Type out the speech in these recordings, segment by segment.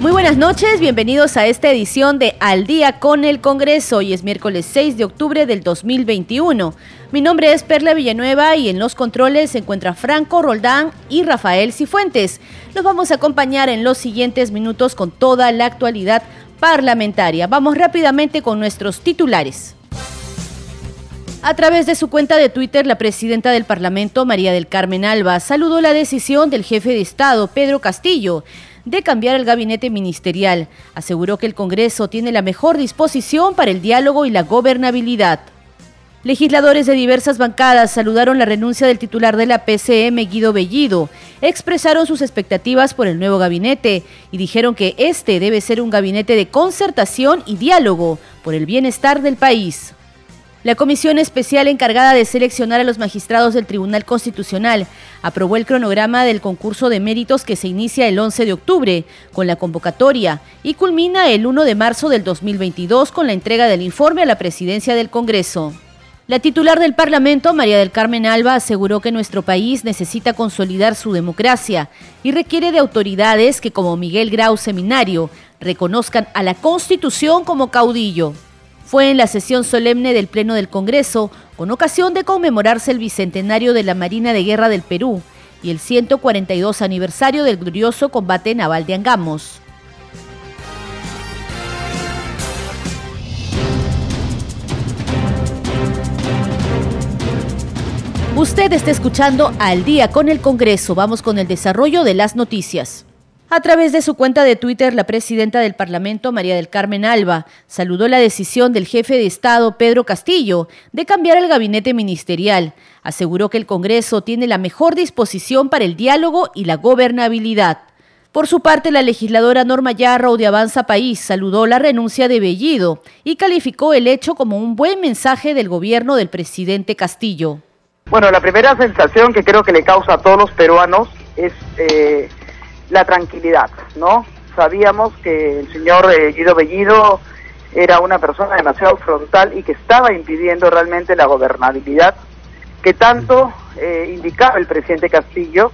Muy buenas noches, bienvenidos a esta edición de Al día con el Congreso. Hoy es miércoles 6 de octubre del 2021. Mi nombre es Perla Villanueva y en los controles se encuentra Franco Roldán y Rafael Cifuentes. Los vamos a acompañar en los siguientes minutos con toda la actualidad parlamentaria. Vamos rápidamente con nuestros titulares. A través de su cuenta de Twitter, la presidenta del Parlamento, María del Carmen Alba, saludó la decisión del jefe de Estado, Pedro Castillo, de cambiar el gabinete ministerial. Aseguró que el Congreso tiene la mejor disposición para el diálogo y la gobernabilidad. Legisladores de diversas bancadas saludaron la renuncia del titular de la PCM, Guido Bellido, expresaron sus expectativas por el nuevo gabinete y dijeron que este debe ser un gabinete de concertación y diálogo por el bienestar del país. La comisión especial encargada de seleccionar a los magistrados del Tribunal Constitucional aprobó el cronograma del concurso de méritos que se inicia el 11 de octubre con la convocatoria y culmina el 1 de marzo del 2022 con la entrega del informe a la presidencia del Congreso. La titular del Parlamento, María del Carmen Alba, aseguró que nuestro país necesita consolidar su democracia y requiere de autoridades que, como Miguel Grau Seminario, reconozcan a la Constitución como caudillo fue en la sesión solemne del Pleno del Congreso, con ocasión de conmemorarse el bicentenario de la Marina de Guerra del Perú y el 142 aniversario del glorioso combate naval de Angamos. Usted está escuchando al día con el Congreso. Vamos con el desarrollo de las noticias. A través de su cuenta de Twitter, la presidenta del Parlamento, María del Carmen Alba, saludó la decisión del jefe de Estado, Pedro Castillo, de cambiar el gabinete ministerial. Aseguró que el Congreso tiene la mejor disposición para el diálogo y la gobernabilidad. Por su parte, la legisladora Norma Yarro de Avanza País saludó la renuncia de Bellido y calificó el hecho como un buen mensaje del gobierno del presidente Castillo. Bueno, la primera sensación que creo que le causa a todos los peruanos es eh, la tranquilidad, ¿no? Sabíamos que el señor eh, Guido Bellido era una persona demasiado frontal y que estaba impidiendo realmente la gobernabilidad que tanto eh, indicaba el presidente Castillo.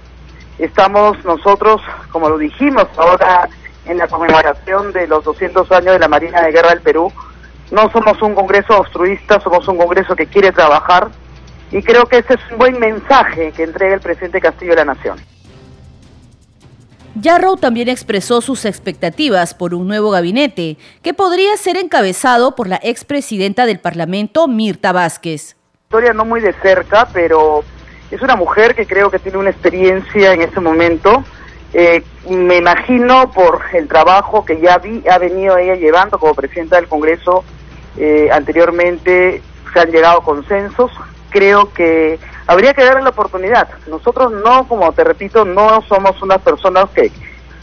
Estamos nosotros, como lo dijimos ahora en la conmemoración de los 200 años de la Marina de Guerra del Perú, no somos un Congreso obstruista, somos un Congreso que quiere trabajar y creo que ese es un buen mensaje que entrega el presidente Castillo a la Nación. Yarrow también expresó sus expectativas por un nuevo gabinete que podría ser encabezado por la expresidenta del Parlamento, Mirta Vázquez. Historia no muy de cerca, pero es una mujer que creo que tiene una experiencia en este momento. Eh, me imagino por el trabajo que ya vi, ha venido ella llevando como presidenta del Congreso eh, anteriormente, se han llegado consensos. Creo que habría que darle la oportunidad. Nosotros no, como te repito, no somos unas personas que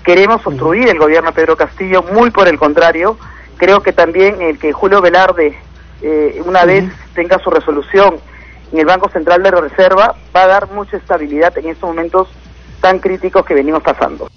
queremos obstruir el gobierno de Pedro Castillo, muy por el contrario. Creo que también el que Julio Velarde, eh, una vez tenga su resolución en el Banco Central de Reserva, va a dar mucha estabilidad en estos momentos tan críticos que venimos pasando.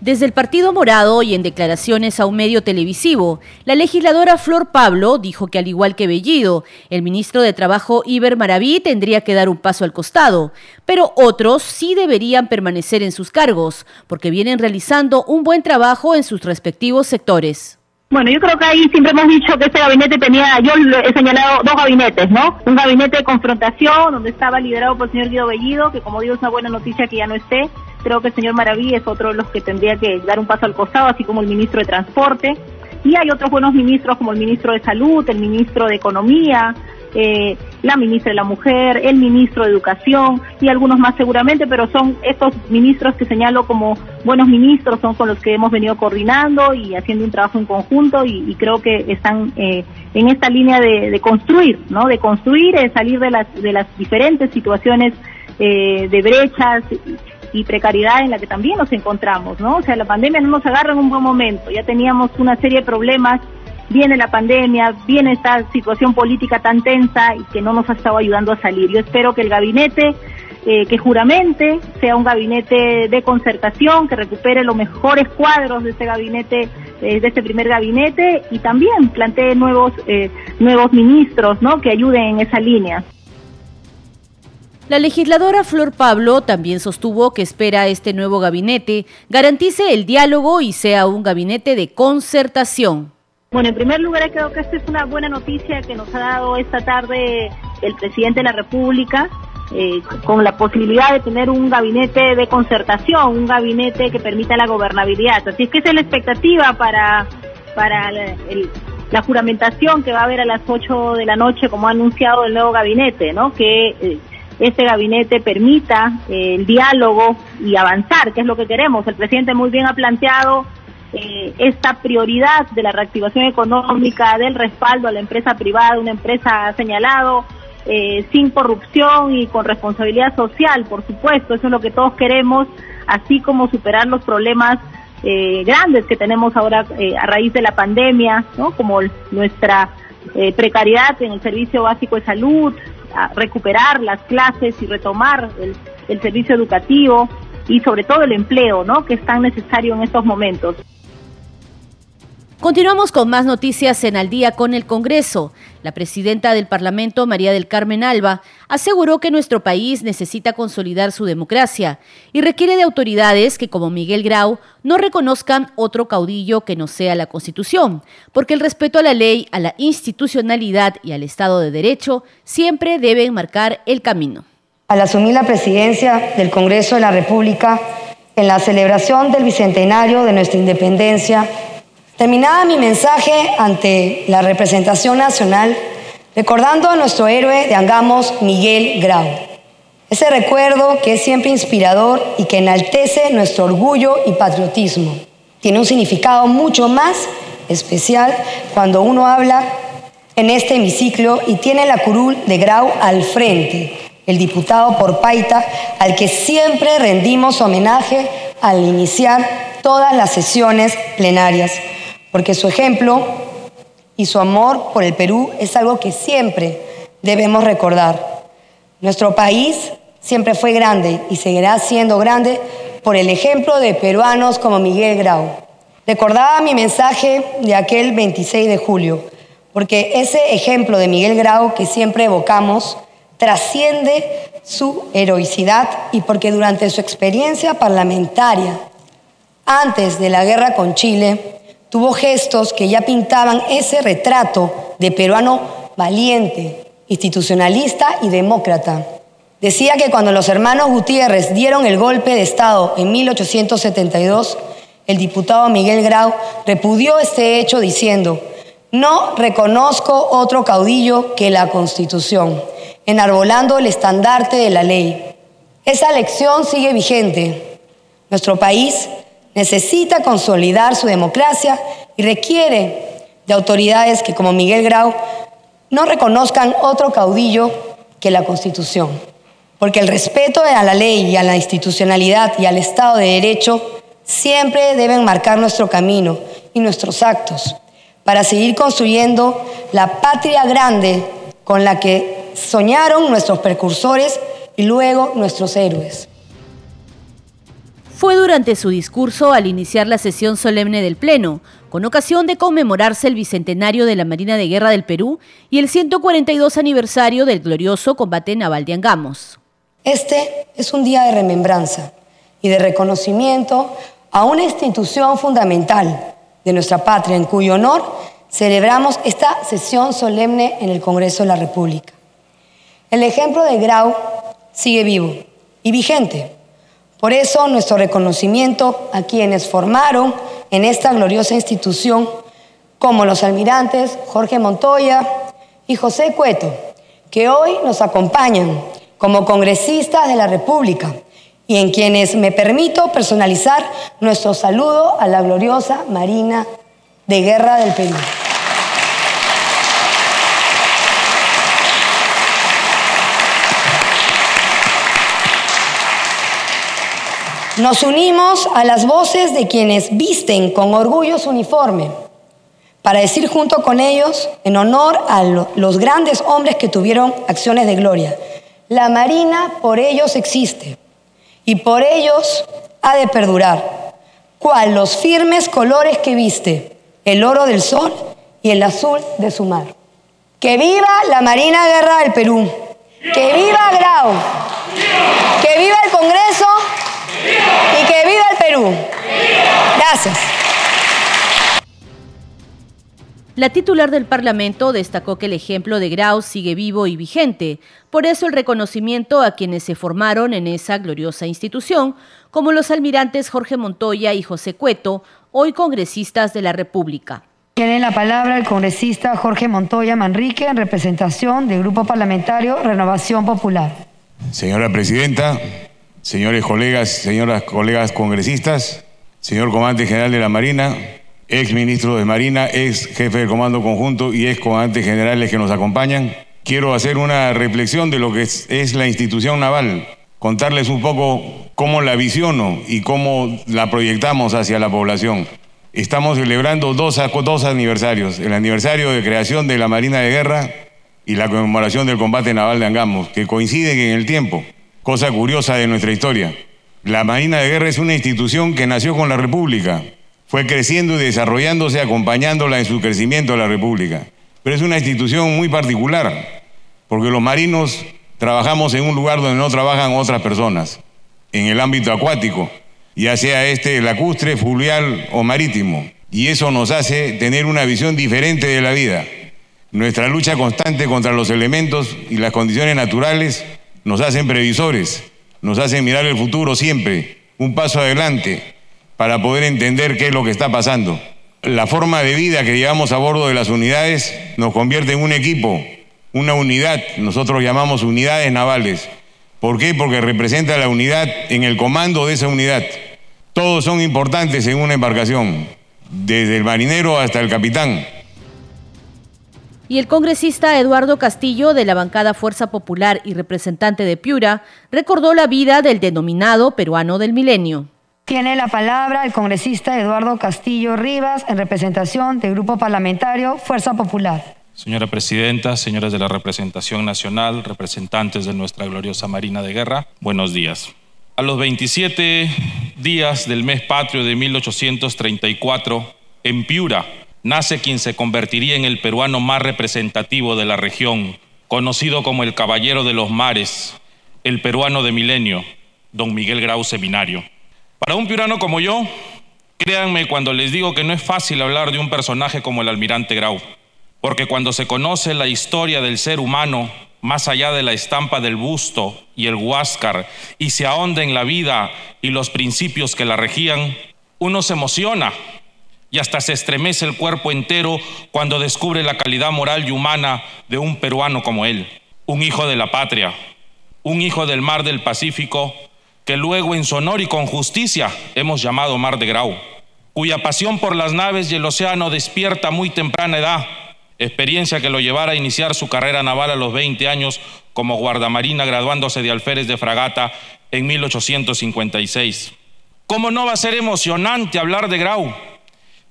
Desde el Partido Morado y en declaraciones a un medio televisivo, la legisladora Flor Pablo dijo que al igual que Bellido, el ministro de Trabajo Iber Maraví tendría que dar un paso al costado, pero otros sí deberían permanecer en sus cargos, porque vienen realizando un buen trabajo en sus respectivos sectores. Bueno, yo creo que ahí siempre hemos dicho que este gabinete tenía, yo he señalado dos gabinetes, ¿no? Un gabinete de confrontación, donde estaba liderado por el señor Guido Bellido, que como digo es una buena noticia que ya no esté. Creo que el señor Maraví es otro de los que tendría que dar un paso al costado, así como el ministro de Transporte. Y hay otros buenos ministros como el ministro de Salud, el ministro de Economía, eh, la ministra de la Mujer, el ministro de Educación y algunos más seguramente, pero son estos ministros que señalo como buenos ministros, son con los que hemos venido coordinando y haciendo un trabajo en conjunto y, creo que están eh, en esta línea de, construir, ¿no? De construir, de salir de las, de las diferentes situaciones eh, de brechas y precariedad en la que también nos encontramos, ¿no? O sea, la pandemia no nos agarra en un buen momento, ya teníamos una serie de problemas, viene la pandemia, viene esta situación política tan tensa y que no nos ha estado ayudando a salir. Yo espero que el gabinete eh, que juramente sea un gabinete de concertación, que recupere los mejores cuadros de este gabinete, eh, de este primer gabinete y también plantee nuevos, eh, nuevos ministros, ¿no? Que ayuden en esa línea. La legisladora Flor Pablo también sostuvo que espera este nuevo gabinete garantice el diálogo y sea un gabinete de concertación. Bueno, en primer lugar creo que esta es una buena noticia que nos ha dado esta tarde el presidente de la República, eh, con la posibilidad de tener un gabinete de concertación, un gabinete que permita la gobernabilidad. Así es que esa es la expectativa para, para la juramentación que va a haber a las 8 de la noche, como ha anunciado el nuevo gabinete, ¿no? Que eh, este gabinete permita eh, el diálogo y avanzar, que es lo que queremos. El presidente muy bien ha planteado eh, esta prioridad de la reactivación económica, del respaldo a la empresa privada, una empresa señalado, eh, sin corrupción y con responsabilidad social, por supuesto, eso es lo que todos queremos, así como superar los problemas grandes que tenemos ahora a raíz de la pandemia, ¿no? como nuestra precariedad en el servicio básico de salud, recuperar las clases y retomar el, servicio educativo y sobre todo el empleo, ¿no? Que es tan necesario en estos momentos. Continuamos con más noticias en Al día con el Congreso. La presidenta del Parlamento, María del Carmen Alba, aseguró que nuestro país necesita consolidar su democracia y requiere de autoridades que, como Miguel Grau, no reconozcan otro caudillo que no sea la Constitución, porque el respeto a la ley, a la institucionalidad y al Estado de Derecho siempre deben marcar el camino. Al asumir la presidencia del Congreso de la República, en la celebración del bicentenario de nuestra independencia, Terminaba mi mensaje ante la representación nacional recordando a nuestro héroe de Angamos, Miguel Grau. Ese recuerdo que es siempre inspirador y que enaltece nuestro orgullo y patriotismo. Tiene un significado mucho más especial cuando uno habla en este hemiciclo y tiene la curul de Grau al frente, el diputado por Paita, al que siempre rendimos homenaje al iniciar todas las sesiones plenarias porque su ejemplo y su amor por el Perú es algo que siempre debemos recordar. Nuestro país siempre fue grande y seguirá siendo grande por el ejemplo de peruanos como Miguel Grau. Recordaba mi mensaje de aquel 26 de julio, porque ese ejemplo de Miguel Grau que siempre evocamos trasciende su heroicidad y porque durante su experiencia parlamentaria, antes de la guerra con Chile, tuvo gestos que ya pintaban ese retrato de peruano valiente, institucionalista y demócrata. Decía que cuando los hermanos Gutiérrez dieron el golpe de Estado en 1872, el diputado Miguel Grau repudió este hecho diciendo, no reconozco otro caudillo que la Constitución, enarbolando el estandarte de la ley. Esa lección sigue vigente. Nuestro país necesita consolidar su democracia y requiere de autoridades que, como Miguel Grau, no reconozcan otro caudillo que la Constitución. Porque el respeto a la ley y a la institucionalidad y al Estado de Derecho siempre deben marcar nuestro camino y nuestros actos para seguir construyendo la patria grande con la que soñaron nuestros precursores y luego nuestros héroes. Fue durante su discurso al iniciar la sesión solemne del Pleno, con ocasión de conmemorarse el bicentenario de la Marina de Guerra del Perú y el 142 aniversario del glorioso combate naval de Angamos. Este es un día de remembranza y de reconocimiento a una institución fundamental de nuestra patria en cuyo honor celebramos esta sesión solemne en el Congreso de la República. El ejemplo de Grau sigue vivo y vigente por eso nuestro reconocimiento a quienes formaron en esta gloriosa institución, como los almirantes Jorge Montoya y José Cueto, que hoy nos acompañan como congresistas de la República y en quienes me permito personalizar nuestro saludo a la gloriosa Marina de Guerra del Perú. Nos unimos a las voces de quienes visten con orgullo su uniforme para decir junto con ellos, en honor a los grandes hombres que tuvieron acciones de gloria, la Marina por ellos existe y por ellos ha de perdurar, cual los firmes colores que viste, el oro del sol y el azul de su mar. Que viva la Marina Guerra del Perú, que viva Grau, que viva el Congreso viva el Perú. Gracias. La titular del Parlamento destacó que el ejemplo de Grau sigue vivo y vigente, por eso el reconocimiento a quienes se formaron en esa gloriosa institución, como los almirantes Jorge Montoya y José Cueto, hoy congresistas de la República. Tiene la palabra el congresista Jorge Montoya Manrique en representación del Grupo Parlamentario Renovación Popular. Señora Presidenta, señores colegas, señoras colegas congresistas, señor Comandante General de la Marina, ex ministro de Marina, ex jefe del Comando Conjunto y ex comandantes generales que nos acompañan. Quiero hacer una reflexión de lo que es, la institución naval, contarles un poco cómo la visiono y cómo la proyectamos hacia la población. Estamos celebrando dos, dos aniversarios, el aniversario de creación de la Marina de Guerra y la conmemoración del combate naval de Angamos, que coinciden en el tiempo, cosa curiosa de nuestra historia. La Marina de Guerra es una institución que nació con la República, fue creciendo y desarrollándose acompañándola en su crecimiento a la República. Pero es una institución muy particular, porque los marinos trabajamos en un lugar donde no trabajan otras personas, en el ámbito acuático, ya sea este lacustre, fluvial o marítimo. Y eso nos hace tener una visión diferente de la vida. Nuestra lucha constante contra los elementos y las condiciones naturales nos hacen previsores, nos hacen mirar el futuro siempre, un paso adelante, para poder entender qué es lo que está pasando. La forma de vida que llevamos a bordo de las unidades nos convierte en un equipo, una unidad, nosotros llamamos unidades navales. ¿Por qué? Porque representa la unidad en el comando de esa unidad. Todos son importantes en una embarcación, desde el marinero hasta el capitán. Y el congresista Eduardo Castillo, de la bancada Fuerza Popular y representante de Piura, recordó la vida del denominado peruano del milenio. Tiene la palabra el congresista Eduardo Castillo Rivas en representación del Grupo Parlamentario Fuerza Popular. Señora Presidenta, señores de la representación nacional, representantes de nuestra gloriosa Marina de Guerra, buenos días. A los 27 días del mes patrio de 1834, en Piura, nace quien se convertiría en el peruano más representativo de la región, conocido como el Caballero de los Mares, el peruano de milenio, don Miguel Grau Seminario. Para un piurano como yo, créanme cuando les digo que no es fácil hablar de un personaje como el almirante Grau, porque cuando se conoce la historia del ser humano, más allá de la estampa del busto y el huáscar, y se ahonda en la vida y los principios que la regían, uno se emociona y hasta se estremece el cuerpo entero cuando descubre la calidad moral y humana de un peruano como él, un hijo de la patria, un hijo del mar del Pacífico que luego en su y con justicia hemos llamado Mar de Grau, cuya pasión por las naves y el océano despierta muy temprana edad, experiencia que lo llevara a iniciar su carrera naval a los 20 años como guardamarina graduándose de alférez de fragata en 1856. ¿Cómo no va a ser emocionante hablar de Grau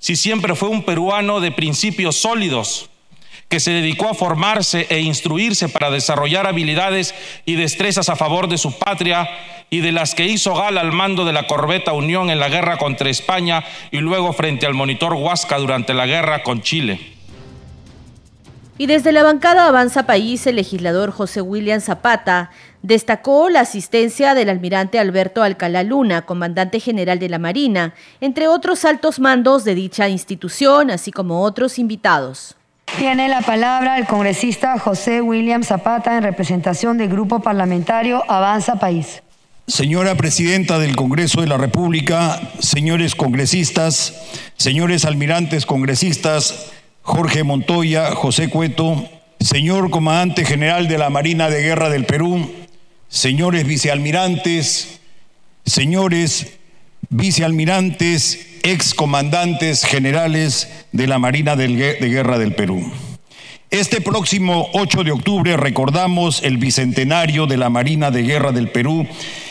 si siempre fue un peruano de principios sólidos, que se dedicó a formarse e instruirse para desarrollar habilidades y destrezas a favor de su patria y de las que hizo gala al mando de la corbeta Unión en la guerra contra España y luego frente al monitor Huasca durante la guerra con Chile. Y desde la bancada Avanza País, el legislador José William Zapata destacó la asistencia del almirante Alberto Alcalá Luna, comandante general de la Marina, entre otros altos mandos de dicha institución, así como otros invitados. Tiene la palabra el congresista José William Zapata en representación del Grupo Parlamentario Avanza País. Señora Presidenta del Congreso de la República, señores congresistas, señores almirantes congresistas, Jorge Montoya, José Cueto, señor Comandante General de la Marina de Guerra del Perú, señores vicealmirantes, señores vicealmirantes, excomandantes generales de la Marina de Guerra del Perú. Este próximo 8 de octubre recordamos el bicentenario de la Marina de Guerra del Perú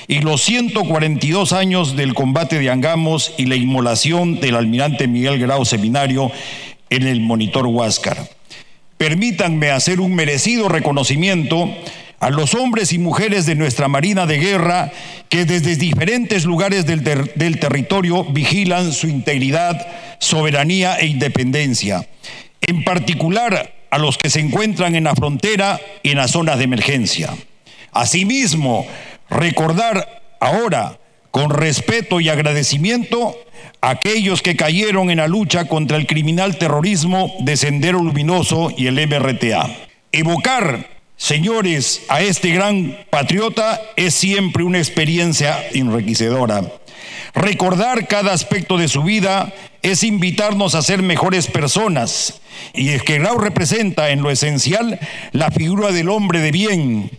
y los 142 años del combate de Angamos y la inmolación del almirante Miguel Grau Seminario en el monitor Huáscar. Permítanme hacer un merecido reconocimiento a los hombres y mujeres de nuestra Marina de Guerra que desde diferentes lugares del, del, territorio vigilan su integridad, soberanía e independencia. En particular a los que se encuentran en la frontera y en las zonas de emergencia. Asimismo, recordar ahora con respeto y agradecimiento a aquellos que cayeron en la lucha contra el criminal terrorismo de Sendero Luminoso y el MRTA. Evocar, señores, a este gran patriota es siempre una experiencia enriquecedora. Recordar cada aspecto de su vida es invitarnos a ser mejores personas. Y es que Grau representa en lo esencial la figura del hombre de bien,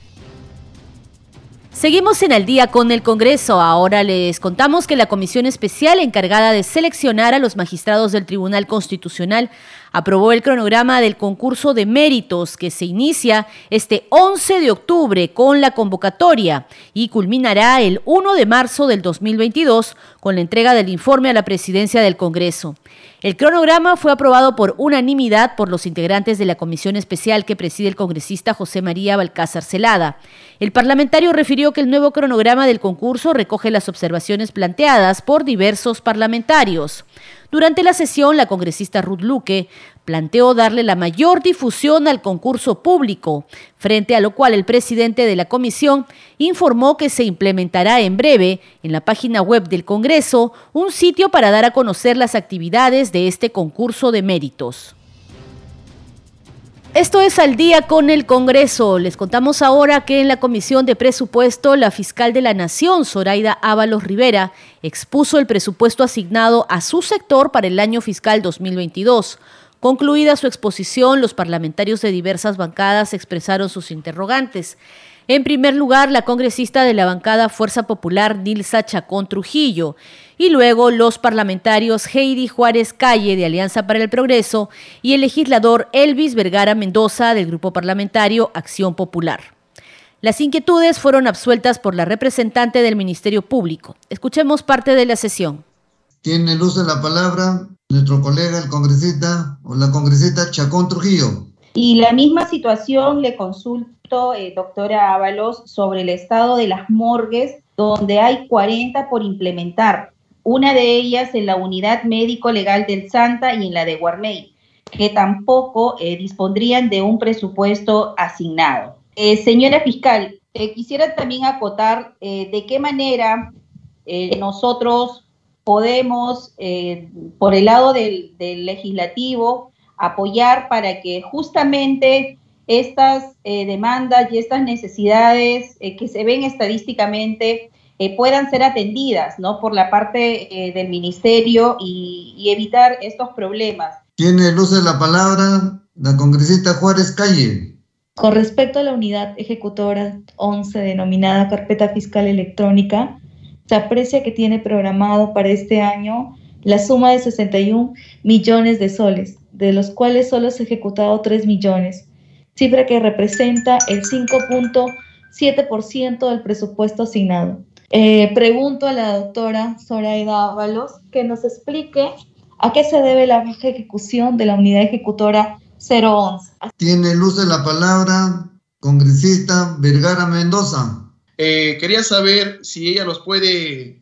Seguimos en el día con el Congreso. Ahora les contamos que la comisión especial encargada de seleccionar a los magistrados del Tribunal Constitucional aprobó el cronograma del concurso de méritos que se inicia este 11 de octubre con la convocatoria y culminará el 1 de marzo del 2022 con la entrega del informe a la presidencia del Congreso. El cronograma fue aprobado por unanimidad por los integrantes de la comisión especial que preside el congresista José María Balcázar Celada. El parlamentario refirió que el nuevo cronograma del concurso recoge las observaciones planteadas por diversos parlamentarios. Durante la sesión, la congresista Ruth Luque planteó darle la mayor difusión al concurso público, frente a lo cual el presidente de la comisión informó que se implementará en breve en la página web del Congreso un sitio para dar a conocer las actividades de este concurso de méritos. Esto es al día con el Congreso. Les contamos ahora que en la Comisión de Presupuesto, la fiscal de la Nación, Zoraida Ábalos Rivera, expuso el presupuesto asignado a su sector para el año fiscal 2022. Concluida su exposición, los parlamentarios de diversas bancadas expresaron sus interrogantes. En primer lugar, la congresista de la bancada Fuerza Popular, Nilsa Chacón Trujillo, y luego los parlamentarios Heidi Juárez Calle de Alianza para el Progreso y el legislador Elvis Vergara Mendoza del Grupo Parlamentario Acción Popular. Las inquietudes fueron absueltas por la representante del Ministerio Público. Escuchemos parte de la sesión. Tiene luz de la palabra nuestro colega, el congresista o la congresista Chacón Trujillo. Y la misma situación le consulto, eh, doctora Ábalos, sobre el estado de las morgues, donde hay 40 por implementar. Una de ellas en la unidad médico legal del Santa y en la de Guarney, que tampoco eh, dispondrían de un presupuesto asignado. Eh, señora fiscal, quisiera también acotar de qué manera nosotros podemos, por el lado del legislativo, apoyar para que justamente estas eh, demandas y estas necesidades eh, que se ven estadísticamente eh, puedan ser atendidas ¿no? por la parte del ministerio y, y, evitar estos problemas. Tiene luz de la palabra la congresista Juárez Calle. Con respecto a la unidad ejecutora 11 denominada carpeta fiscal electrónica, se aprecia que tiene programado para este año la suma de 61 millones de soles, de los cuales solo se ha ejecutado 3 millones, cifra que representa el 5.7% del presupuesto asignado. Eh, pregunto a la doctora Zoraida Ábalos que nos explique a qué se debe la baja ejecución de la unidad ejecutora 011. Tiene luz de la palabra congresista Vergara Mendoza. Eh, quería saber si ella nos puede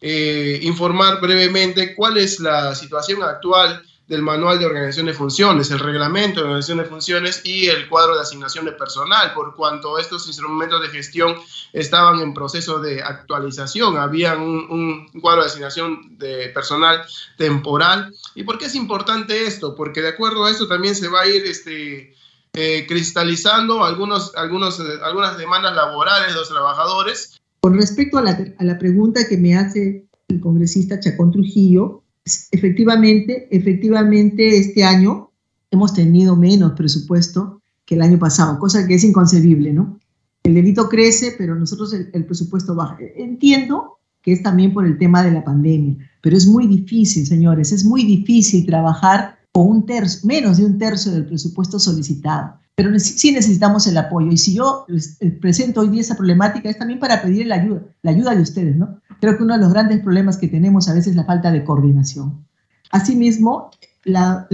eh, informar brevemente cuál es la situación actual del manual de organización de funciones, el reglamento de organización de funciones y el cuadro de asignación de personal, por cuanto estos instrumentos de gestión estaban en proceso de actualización, había un, cuadro de asignación de personal temporal. ¿Y por qué es importante esto? Porque de acuerdo a esto también se va a ir este, eh, cristalizando algunos, algunos, algunas demandas laborales de los trabajadores con respecto a la, a la pregunta que me hace el congresista Chacón Trujillo, efectivamente, efectivamente este año hemos tenido menos presupuesto que el año pasado, cosa que es inconcebible, ¿no? El delito crece, pero nosotros el, el, presupuesto baja. Entiendo que es también por el tema de la pandemia, pero es muy difícil, señores, es muy difícil trabajar o un tercio, menos de un tercio del presupuesto solicitado. Pero sí necesitamos el apoyo. Y si yo eh, presento hoy día esa problemática es también para pedir la ayuda, la ayuda de ustedes, ¿no? Creo que uno de los grandes problemas que tenemos a veces es la falta de coordinación. Asimismo, la,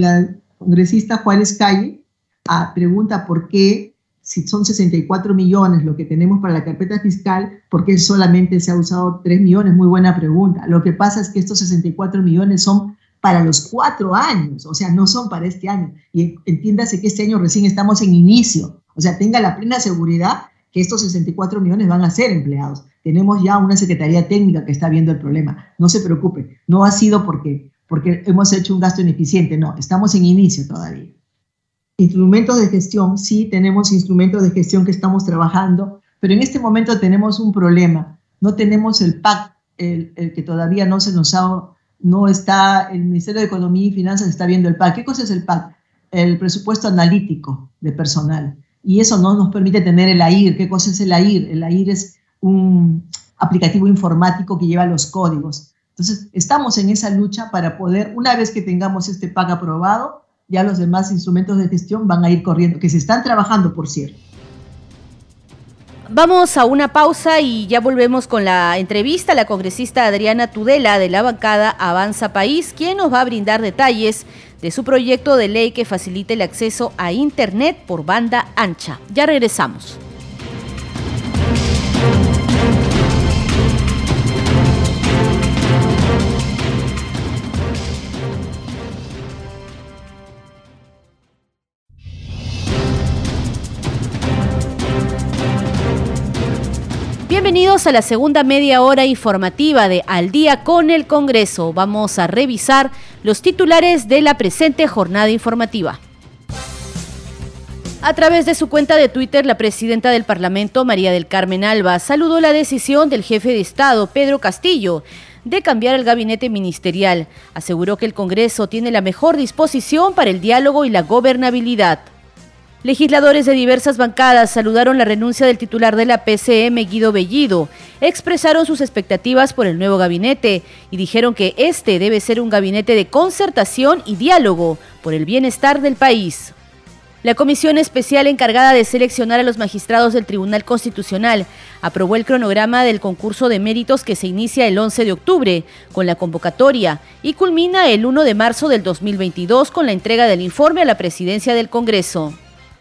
congresista Juárez Calle ah, pregunta por qué, si son 64 millones lo que tenemos para la carpeta fiscal, ¿por qué solamente se ha usado 3 millones? Muy buena pregunta. Lo que pasa es que estos 64 millones son para los cuatro años, o sea, no son para este año. Y entiéndase que este año recién estamos en inicio, o sea, tenga la plena seguridad que estos 64 millones van a ser empleados. Tenemos ya una Secretaría Técnica que está viendo el problema. No se preocupe, no ha sido porque, porque hemos hecho un gasto ineficiente, no, estamos en inicio todavía. Instrumentos de gestión, sí, tenemos instrumentos de gestión que estamos trabajando, pero en este momento tenemos un problema. No tenemos el PAC, el, el que todavía no se nos ha no está, el Ministerio de Economía y Finanzas está viendo el PAC. ¿Qué cosa es el PAC? El presupuesto analítico de personal. Y eso no nos permite tener el AIR. ¿Qué cosa es el AIR? El AIR es un aplicativo informático que lleva los códigos. Entonces, estamos en esa lucha para poder, una vez que tengamos este PAC aprobado, ya los demás instrumentos de gestión van a ir corriendo, que se están trabajando, por cierto. Vamos a una pausa y ya volvemos con la entrevista a la congresista Adriana Tudela de la bancada Avanza País, quien nos va a brindar detalles de su proyecto de ley que facilite el acceso a Internet por banda ancha. Ya regresamos. Bienvenidos a la segunda media hora informativa de Al día con el Congreso. Vamos a revisar los titulares de la presente jornada informativa. A través de su cuenta de Twitter, la presidenta del Parlamento, María del Carmen Alba, saludó la decisión del jefe de Estado, Pedro Castillo, de cambiar el gabinete ministerial. Aseguró que el Congreso tiene la mejor disposición para el diálogo y la gobernabilidad. Legisladores de diversas bancadas saludaron la renuncia del titular de la PCM, Guido Bellido, expresaron sus expectativas por el nuevo gabinete y dijeron que este debe ser un gabinete de concertación y diálogo por el bienestar del país. La comisión especial encargada de seleccionar a los magistrados del Tribunal Constitucional aprobó el cronograma del concurso de méritos que se inicia el 11 de octubre con la convocatoria y culmina el 1 de marzo del 2022 con la entrega del informe a la presidencia del Congreso.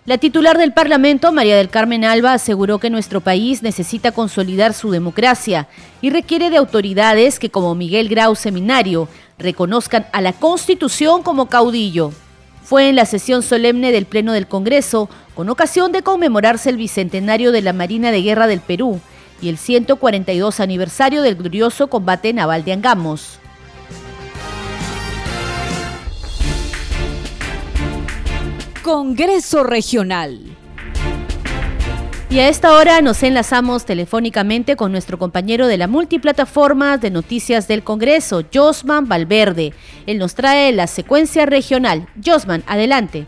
La titular del Parlamento, María del Carmen Alba, aseguró que nuestro país necesita consolidar su democracia y requiere de autoridades que, como Miguel Grau Seminario, reconozcan a la Constitución como caudillo. Fue en la sesión solemne del Pleno del Congreso, con ocasión de conmemorarse el bicentenario de la Marina de Guerra del Perú y el 142 aniversario del glorioso combate naval de Angamos. Congreso Regional. Y a esta hora nos enlazamos telefónicamente con nuestro compañero de la multiplataforma de noticias del Congreso, Josman Valverde. Él nos trae la secuencia regional. Josman, adelante.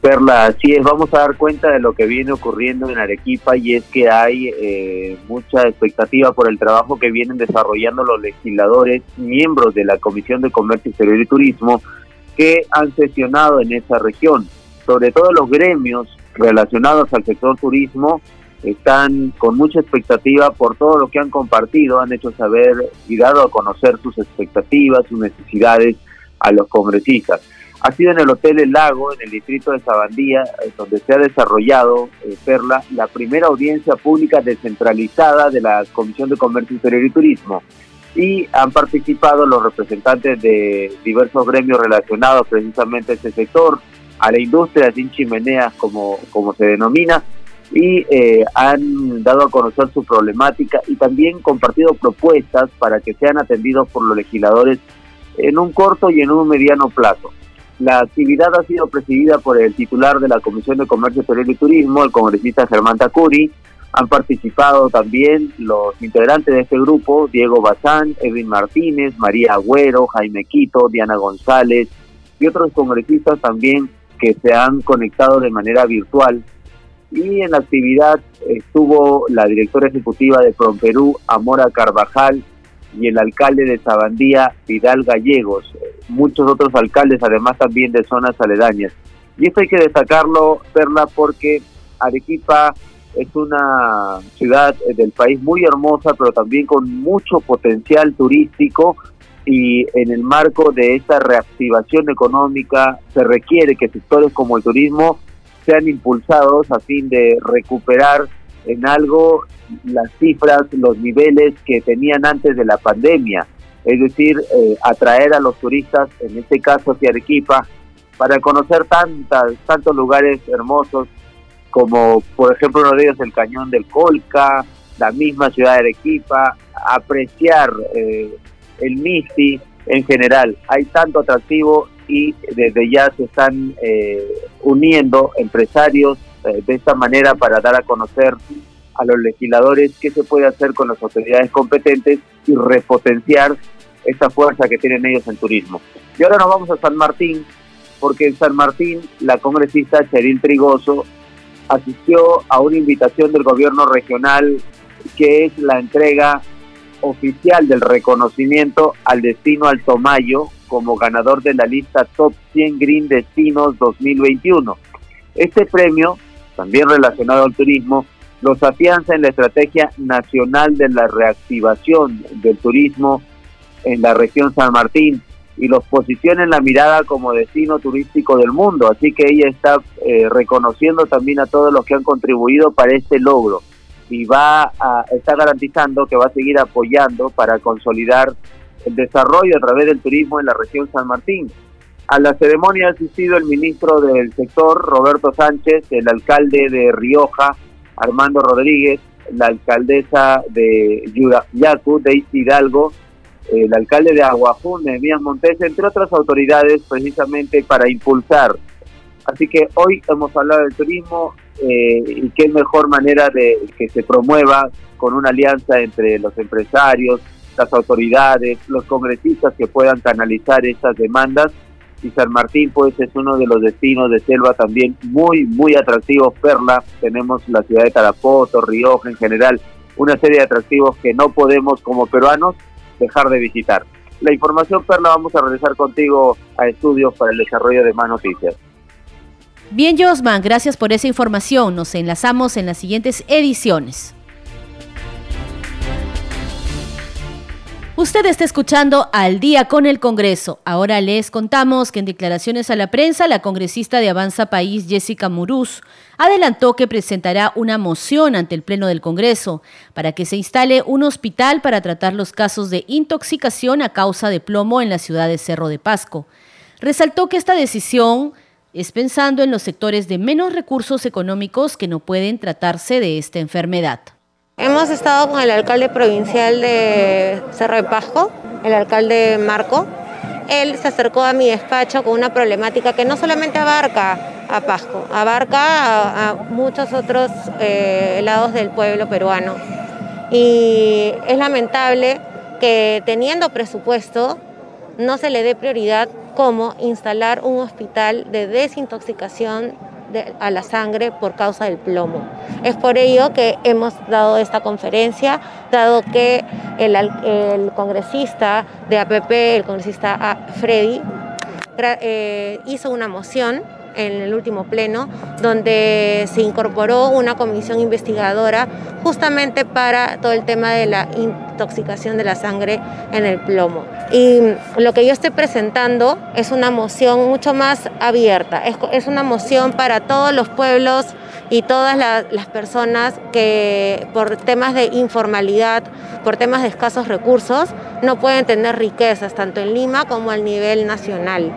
Perla, así es, vamos a dar cuenta de lo que viene ocurriendo en Arequipa y es que hay eh, mucha expectativa por el trabajo que vienen desarrollando los legisladores, miembros de la Comisión de Comercio Exterior y Turismo, que han sesionado en esa región sobre todo los gremios relacionados al sector turismo están con mucha expectativa por todo lo que han compartido, han hecho saber y dado a conocer sus expectativas, sus necesidades a los congresistas. Ha sido en el Hotel El Lago, en el distrito de Sabandía, eh, donde se ha desarrollado, eh, Perla, la primera audiencia pública descentralizada de la Comisión de Comercio Interior y Turismo. Y han participado los representantes de diversos gremios relacionados precisamente a este sector, a la industria sin chimeneas como, como se denomina y eh, han dado a conocer su problemática y también compartido propuestas para que sean atendidos por los legisladores en un corto y en un mediano plazo. La actividad ha sido presidida por el titular de la Comisión de Comercio Exterior y Turismo, el congresista Germán Tacuri. Han participado también los integrantes de este grupo, Diego Bazán, Edwin Martínez, María Agüero, Jaime Quito, Diana González y otros congresistas también que se han conectado de manera virtual. Y en la actividad estuvo la directora ejecutiva de Perú, Amora Carvajal, y el alcalde de Sabandía, Vidal Gallegos, muchos otros alcaldes además también de zonas aledañas. Y esto hay que destacarlo, Perla, porque Arequipa es una ciudad del país muy hermosa, pero también con mucho potencial turístico y en el marco de esta reactivación económica se requiere que sectores como el turismo sean impulsados a fin de recuperar en algo las cifras, los niveles que tenían antes de la pandemia, es decir, eh, atraer a los turistas, en este caso hacia Arequipa, para conocer tantas, tantos lugares hermosos como por ejemplo uno de ellos el Cañón del Colca, la misma ciudad de Arequipa, apreciar eh, el MISTI en general. Hay tanto atractivo y desde ya se están eh, uniendo empresarios eh, de esta manera para dar a conocer a los legisladores qué se puede hacer con las autoridades competentes y repotenciar esa fuerza que tienen ellos en turismo. Y ahora nos vamos a San Martín, porque en San Martín la congresista Cheryl Trigoso asistió a una invitación del gobierno regional que es la entrega oficial del reconocimiento al destino Alto Mayo como ganador de la lista Top 100 Green Destinos 2021. Este premio, también relacionado al turismo, los afianza en la estrategia nacional de la reactivación del turismo en la región San Martín y los posiciona en la mirada como destino turístico del mundo. Así que ella está eh, reconociendo también a todos los que han contribuido para este logro y va a, garantizando que va a seguir apoyando para consolidar el desarrollo a través del turismo en la región San Martín. A la ceremonia ha asistido el ministro del sector, Roberto Sánchez, el alcalde de Rioja, Armando Rodríguez, la alcaldesa de Yacu, de Hidalgo, el alcalde de Aguajún, Nehemías Montes, entre otras autoridades, precisamente para impulsar. Así que hoy hemos hablado del turismo eh, y qué mejor manera de que se promueva con una alianza entre los empresarios, las autoridades, los congresistas que puedan canalizar estas demandas. Y San Martín, pues, es uno de los destinos de selva también muy, muy atractivos. Perla, tenemos la ciudad de Tarapoto, Rioja en general, una serie de atractivos que no podemos como peruanos dejar de visitar. La información, Perla, vamos a regresar contigo a estudios para el desarrollo de más noticias. Bien, Josman, gracias por esa información. Nos enlazamos en las siguientes ediciones. Usted está escuchando Al día con el Congreso. Ahora les contamos que en declaraciones a la prensa, la congresista de Avanza País, Jessica Muruz, adelantó que presentará una moción ante el Pleno del Congreso para que se instale un hospital para tratar los casos de intoxicación a causa de plomo en la ciudad de Cerro de Pasco. Resaltó que esta decisión es pensando en los sectores de menos recursos económicos que no pueden tratarse de esta enfermedad. Hemos estado con el alcalde provincial de Cerro de Pasco, el alcalde Marco. Él se acercó a mi despacho con una problemática que no solamente abarca a Pasco, abarca a, muchos otros eh, lados del pueblo peruano. Y es lamentable que teniendo presupuesto no se le dé prioridad como instalar un hospital de desintoxicación a la sangre por causa del plomo. Es por ello que hemos dado esta conferencia, dado que el, congresista de APP, el congresista Freddy, eh, hizo una moción en el último pleno, donde se incorporó una comisión investigadora justamente para todo el tema de la intoxicación de la sangre en el plomo. Y lo que yo estoy presentando es una moción mucho más abierta, es, una moción para todos los pueblos y todas las personas que por temas de informalidad, por temas de escasos recursos, no pueden tener riquezas tanto en Lima como a nivel nacional.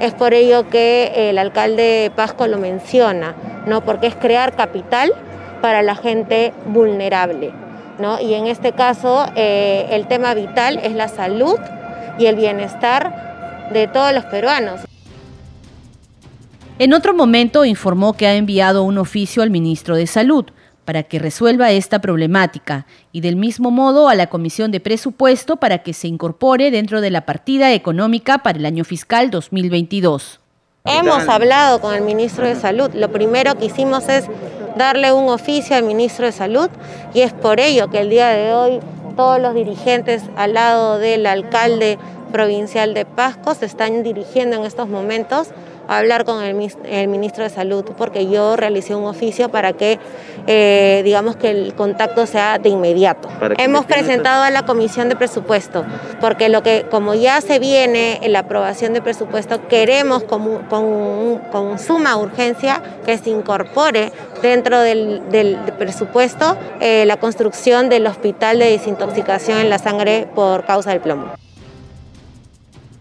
Es por ello que el alcalde Pasco lo menciona, ¿no? porque es crear capital para la gente vulnerable. ¿no? Y en este caso eh, el tema vital es la salud y el bienestar de todos los peruanos. En otro momento informó que ha enviado un oficio al ministro de Salud para que resuelva esta problemática y del mismo modo a la Comisión de Presupuesto para que se incorpore dentro de la partida económica para el año fiscal 2022. Hemos hablado con el ministro de Salud. Lo primero que hicimos es darle un oficio al ministro de Salud y es por ello que el día de hoy todos los dirigentes al lado del alcalde provincial de Pasco se están dirigiendo en estos momentos hablar con el, ministro de Salud, porque yo realicé un oficio para que, eh, digamos, que el contacto sea de inmediato. Hemos presentado a la Comisión de Presupuesto, porque lo que, como ya se viene en la aprobación de presupuesto, queremos con, con, suma urgencia que se incorpore dentro del, presupuesto eh, la construcción del hospital de desintoxicación en la sangre por causa del plomo.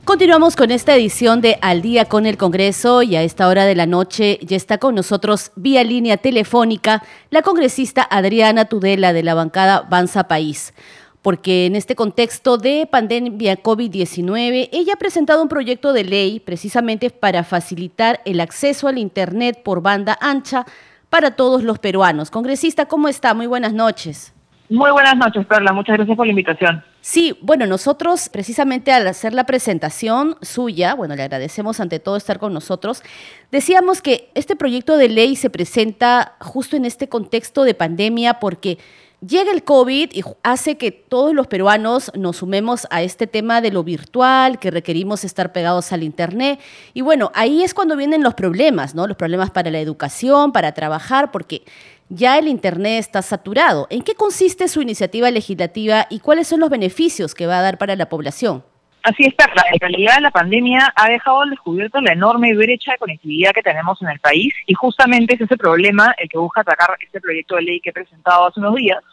Continuamos con esta edición de Al día con el Congreso y a esta hora de la noche ya está con nosotros vía línea telefónica la congresista Adriana Tudela de la bancada Banza País. Porque en este contexto de pandemia COVID-19, ella ha presentado un proyecto de ley precisamente para facilitar el acceso al Internet por banda ancha para todos los peruanos. Congresista, ¿cómo está? Muy buenas noches. Muy buenas noches, Perla. Muchas gracias por la invitación. Sí, bueno, nosotros precisamente al hacer la presentación suya, bueno, le agradecemos ante todo estar con nosotros, decíamos que este proyecto de ley se presenta justo en este contexto de pandemia porque llega el COVID y hace que todos los peruanos nos sumemos a este tema de lo virtual, que requerimos estar pegados al Internet. Y bueno, ahí es cuando vienen los problemas, ¿no? Los problemas para la educación, para trabajar, porque ya el Internet está saturado. ¿En qué consiste su iniciativa legislativa y cuáles son los beneficios que va a dar para la población? Así es, Perla. En realidad la pandemia ha dejado al descubierto la enorme brecha de conectividad que tenemos en el país y justamente es ese problema el que busca atacar este proyecto de ley que he presentado hace unos días,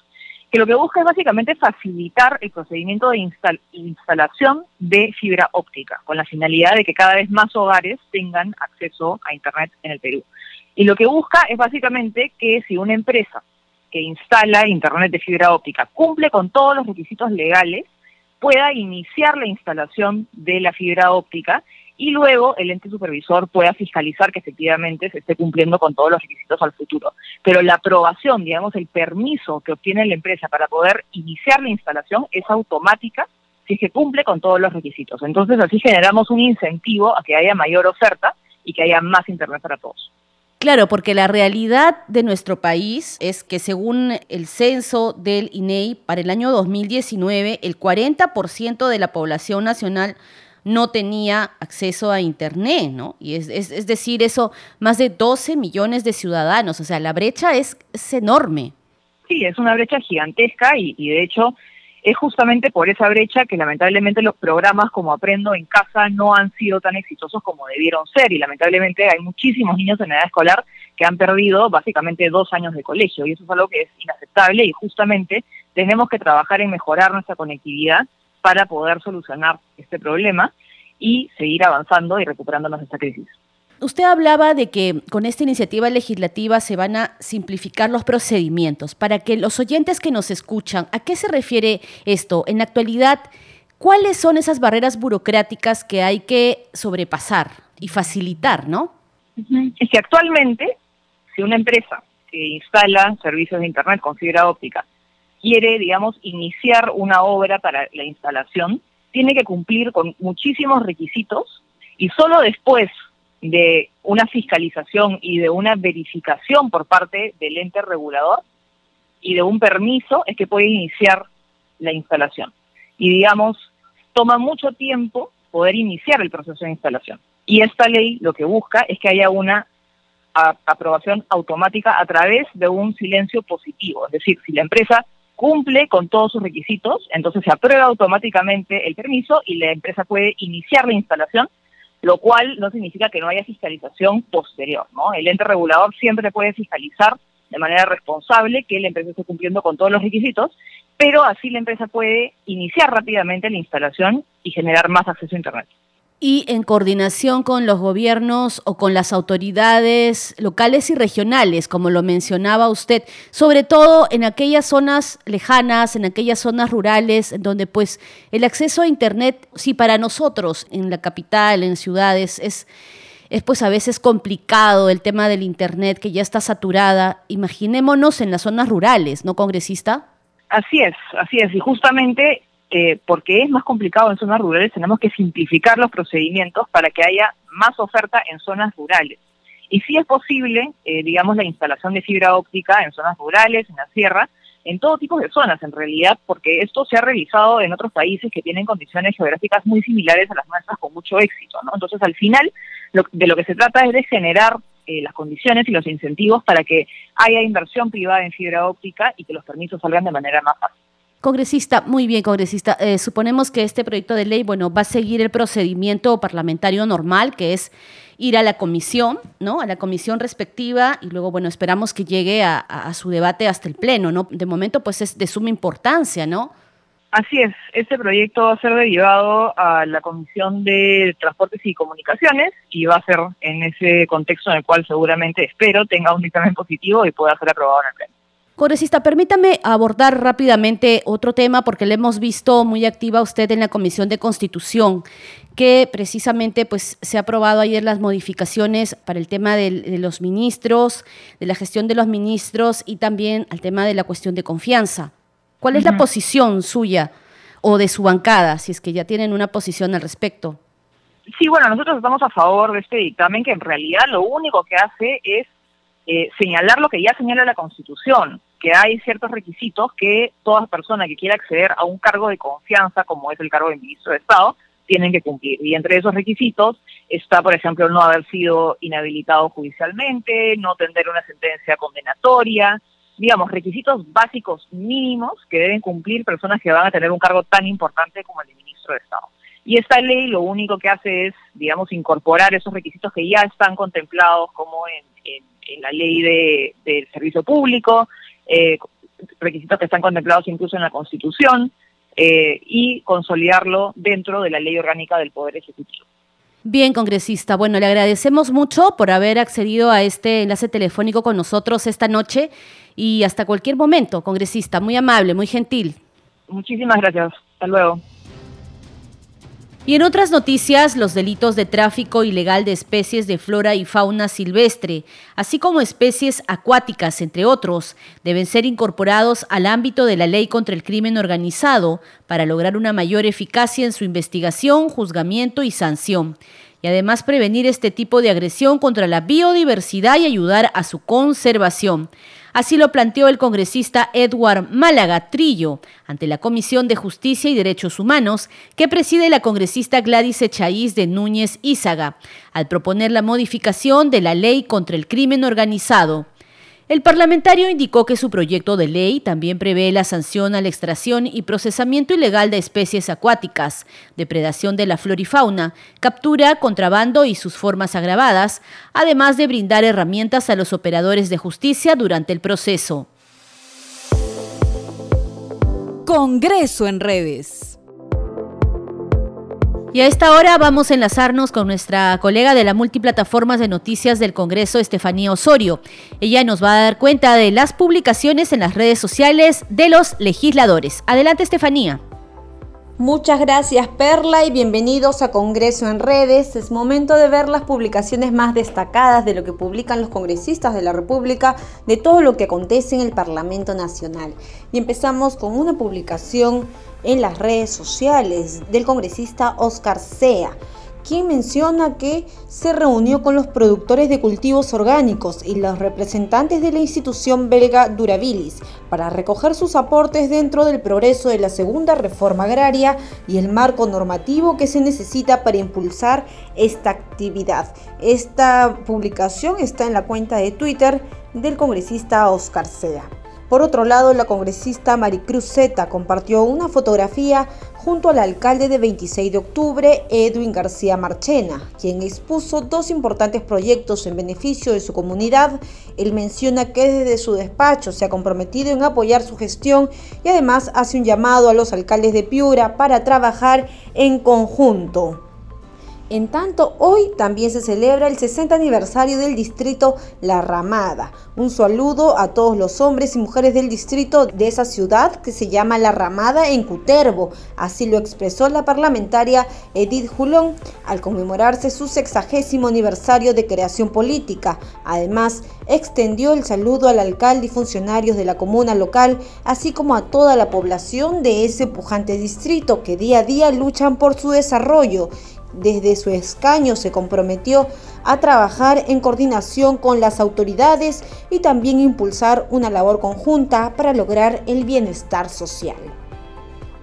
que lo que busca es básicamente facilitar el procedimiento de instalación de fibra óptica, con la finalidad de que cada vez más hogares tengan acceso a Internet en el Perú. Y lo que busca es básicamente que si una empresa que instala Internet de fibra óptica cumple con todos los requisitos legales, pueda iniciar la instalación de la fibra óptica y luego el ente supervisor pueda fiscalizar que efectivamente se esté cumpliendo con todos los requisitos al futuro. Pero la aprobación, digamos, el permiso que obtiene la empresa para poder iniciar la instalación es automática si se cumple con todos los requisitos. Entonces así generamos un incentivo a que haya mayor oferta y que haya más Internet para todos. Claro, porque la realidad de nuestro país es que según el censo del INEI, para el año 2019, el 40% de la población nacional no tenía acceso a Internet, ¿no? Y es, es, decir, eso, más de 12 millones de ciudadanos, o sea, la brecha es, enorme. Sí, es una brecha gigantesca y, y de hecho es justamente por esa brecha que lamentablemente los programas como Aprendo en Casa no han sido tan exitosos como debieron ser y lamentablemente hay muchísimos niños en edad escolar que han perdido básicamente dos años de colegio y eso es algo que es inaceptable y justamente tenemos que trabajar en mejorar nuestra conectividad para poder solucionar este problema y seguir avanzando y recuperándonos de esta crisis. Usted hablaba de que con esta iniciativa legislativa se van a simplificar los procedimientos. Para que los oyentes que nos escuchan, ¿a qué se refiere esto? En la actualidad, ¿cuáles son esas barreras burocráticas que hay que sobrepasar y facilitar, no? Es que actualmente, si una empresa que instala servicios de Internet con fibra óptica quiere, digamos, iniciar una obra para la instalación, tiene que cumplir con muchísimos requisitos y solo después de una fiscalización y de una verificación por parte del ente regulador y de un permiso es que puede iniciar la instalación. Y digamos, toma mucho tiempo poder iniciar el proceso de instalación. Y esta ley lo que busca es que haya una aprobación automática a través de un silencio positivo. Es decir, si la empresa cumple con todos sus requisitos, entonces se aprueba automáticamente el permiso y la empresa puede iniciar la instalación lo cual no significa que no haya fiscalización posterior, ¿no? El ente regulador siempre puede fiscalizar de manera responsable que la empresa esté cumpliendo con todos los requisitos, pero así la empresa puede iniciar rápidamente la instalación y generar más acceso a Internet y en coordinación con los gobiernos o con las autoridades locales y regionales, como lo mencionaba usted, sobre todo en aquellas zonas lejanas, en aquellas zonas rurales, donde pues el acceso a Internet, sí, para nosotros en la capital, en ciudades, es, es pues a veces complicado el tema del Internet que ya está saturada. Imaginémonos en las zonas rurales, ¿no, congresista? Así es, así es, y justamente eh, porque es más complicado en zonas rurales, tenemos que simplificar los procedimientos para que haya más oferta en zonas rurales. Y si es posible, eh, digamos, la instalación de fibra óptica en zonas rurales, en la sierra, en todo tipo de zonas en realidad, porque esto se ha realizado en otros países que tienen condiciones geográficas muy similares a las nuestras con mucho éxito, ¿no? Entonces, al final, de lo que se trata es de generar eh, las condiciones y los incentivos para que haya inversión privada en fibra óptica y que los permisos salgan de manera más fácil. Congresista, muy bien, congresista. Eh, suponemos que este proyecto de ley, bueno, va a seguir el procedimiento parlamentario normal, que es ir a la comisión, ¿no? A la comisión respectiva y luego, bueno, esperamos que llegue a, su debate hasta el pleno, ¿no? De momento, pues es de suma importancia, ¿no? Así es, este proyecto va a ser derivado a la Comisión de Transportes y Comunicaciones y va a ser en ese contexto en el cual seguramente espero tenga un dictamen positivo y pueda ser aprobado en el pleno. Congresista, permítame abordar rápidamente otro tema porque le hemos visto muy activa usted en la Comisión de Constitución, que precisamente pues, se ha aprobado ayer las modificaciones para el tema de, los ministros, de la gestión de los ministros y también al tema de la cuestión de confianza. ¿Cuál es la posición suya o de su bancada, si es que ya tienen una posición al respecto? Sí, bueno, nosotros estamos a favor de este dictamen que en realidad lo único que hace es eh, señalar lo que ya señala la Constitución, que hay ciertos requisitos que toda persona que quiera acceder a un cargo de confianza, como es el cargo de ministro de Estado, tienen que cumplir. Y entre esos requisitos está, por ejemplo, no haber sido inhabilitado judicialmente, no tener una sentencia condenatoria, digamos, requisitos básicos mínimos que deben cumplir personas que van a tener un cargo tan importante como el de ministro de Estado. Y esta ley lo único que hace es, digamos, incorporar esos requisitos que ya están contemplados como en, la ley de, del servicio público, eh, requisitos que están contemplados incluso en la Constitución, eh, y consolidarlo dentro de la ley orgánica del Poder Ejecutivo. Bien, congresista. Bueno, le agradecemos mucho por haber accedido a este enlace telefónico con nosotros esta noche y hasta cualquier momento, congresista. Muy amable, muy gentil. Muchísimas gracias. Hasta luego. Y en otras noticias, los delitos de tráfico ilegal de especies de flora y fauna silvestre, así como especies acuáticas, entre otros, deben ser incorporados al ámbito de la ley contra el crimen organizado para lograr una mayor eficacia en su investigación, juzgamiento y sanción, y además prevenir este tipo de agresión contra la biodiversidad y ayudar a su conservación. Así lo planteó el congresista Edward Málaga Trillo ante la Comisión de Justicia y Derechos Humanos que preside la congresista Gladys Echaíz de Núñez Ízaga, al proponer la modificación de la ley contra el crimen organizado. El parlamentario indicó que su proyecto de ley también prevé la sanción a la extracción y procesamiento ilegal de especies acuáticas, depredación de la flora y fauna, captura, contrabando y sus formas agravadas, además de brindar herramientas a los operadores de justicia durante el proceso. Congreso en redes. Y a esta hora vamos a enlazarnos con nuestra colega de la multiplataformas de noticias del Congreso, Estefanía Osorio. Ella nos va a dar cuenta de las publicaciones en las redes sociales de los legisladores. Adelante, Estefanía. Muchas gracias Perla y bienvenidos a Congreso en Redes. Es momento de ver las publicaciones más destacadas de lo que publican los congresistas de la República, de todo lo que acontece en el Parlamento Nacional. Y empezamos con una publicación en las redes sociales del congresista Oscar Sea, quien menciona que se reunió con los productores de cultivos orgánicos y los representantes de la institución belga Durabilis para recoger sus aportes dentro del progreso de la segunda reforma agraria y el marco normativo que se necesita para impulsar esta actividad. Esta publicación está en la cuenta de Twitter del congresista Oscar Sea. Por otro lado, la congresista Maricruz Zeta compartió una fotografía junto al alcalde de 26 de octubre, Edwin García Marchena, quien expuso dos importantes proyectos en beneficio de su comunidad. Él menciona que desde su despacho se ha comprometido en apoyar su gestión y además hace un llamado a los alcaldes de Piura para trabajar en conjunto. En tanto, hoy también se celebra el 60 aniversario del distrito La Ramada. Un saludo a todos los hombres y mujeres del distrito de esa ciudad que se llama La Ramada en Cutervo. Así lo expresó la parlamentaria Edith Julón al conmemorarse su sexagésimo aniversario de creación política. Además, extendió el saludo al alcalde y funcionarios de la comuna local, así como a toda la población de ese pujante distrito que día a día luchan por su desarrollo Desde su escaño se comprometió a trabajar en coordinación con las autoridades y también impulsar una labor conjunta para lograr el bienestar social.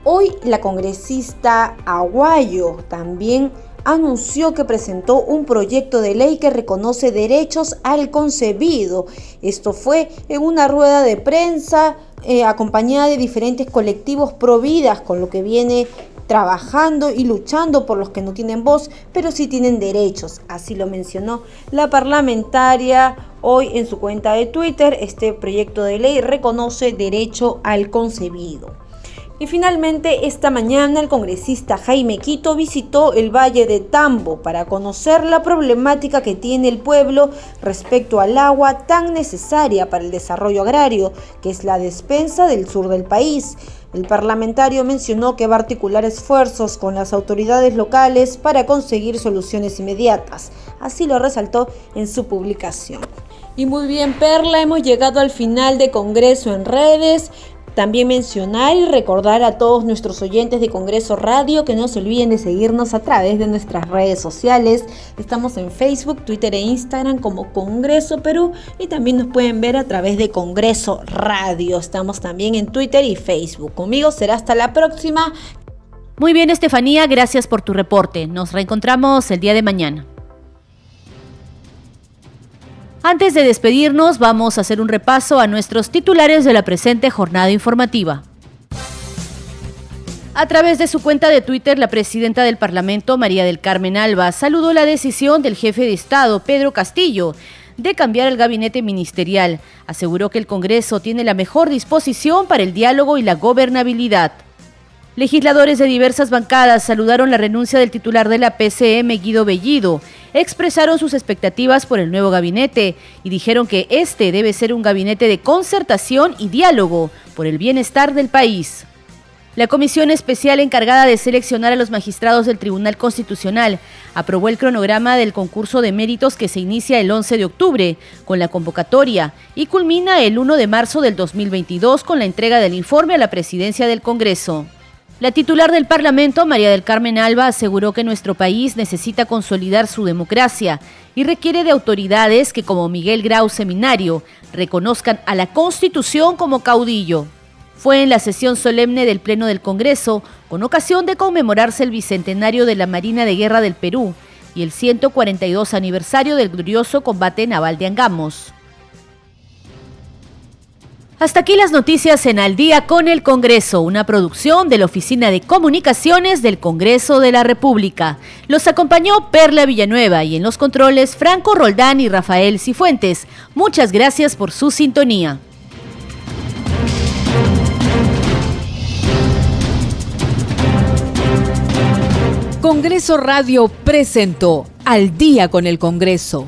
Hoy la congresista Aguayo también anunció que presentó un proyecto de ley que reconoce derechos al concebido. Esto fue en una rueda de prensa eh, acompañada de diferentes colectivos providas, con lo que viene trabajando y luchando por los que no tienen voz, pero sí tienen derechos. Así lo mencionó la parlamentaria hoy en su cuenta de Twitter. Este proyecto de ley reconoce derecho al concebido. Y finalmente, esta mañana el congresista Jaime Quito visitó el Valle de Tambo para conocer la problemática que tiene el pueblo respecto al agua tan necesaria para el desarrollo agrario, que es la despensa del sur del país. El parlamentario mencionó que va a articular esfuerzos con las autoridades locales para conseguir soluciones inmediatas. Así lo resaltó en su publicación. Y muy bien, Perla, hemos llegado al final de Congreso en redes. También mencionar y recordar a todos nuestros oyentes de Congreso Radio que no se olviden de seguirnos a través de nuestras redes sociales. Estamos en Facebook, Twitter e Instagram como Congreso Perú y también nos pueden ver a través de Congreso Radio. Estamos también en Twitter y Facebook. Conmigo será hasta la próxima. Muy bien, Estefanía, gracias por tu reporte. Nos reencontramos el día de mañana. Antes de despedirnos, vamos a hacer un repaso a nuestros titulares de la presente jornada informativa. A través de su cuenta de Twitter, la presidenta del Parlamento, María del Carmen Alba, saludó la decisión del jefe de Estado, Pedro Castillo, de cambiar el gabinete ministerial. Aseguró que el Congreso tiene la mejor disposición para el diálogo y la gobernabilidad. Legisladores de diversas bancadas saludaron la renuncia del titular de la PCM, Guido Bellido, expresaron sus expectativas por el nuevo gabinete y dijeron que este debe ser un gabinete de concertación y diálogo por el bienestar del país. La comisión especial encargada de seleccionar a los magistrados del Tribunal Constitucional aprobó el cronograma del concurso de méritos que se inicia el 11 de octubre con la convocatoria y culmina el 1 de marzo del 2022 con la entrega del informe a la presidencia del Congreso. La titular del Parlamento, María del Carmen Alba, aseguró que nuestro país necesita consolidar su democracia y requiere de autoridades que, como Miguel Grau Seminario, reconozcan a la Constitución como caudillo. Fue en la sesión solemne del Pleno del Congreso, con ocasión de conmemorarse el bicentenario de la Marina de Guerra del Perú y el 142 aniversario del glorioso combate naval de Angamos. Hasta aquí las noticias en Al día con el Congreso, una producción de la Oficina de Comunicaciones del Congreso de la República. Los acompañó Perla Villanueva y en los controles Franco Roldán y Rafael Cifuentes. Muchas gracias por su sintonía. Congreso Radio presentó Al día con el Congreso.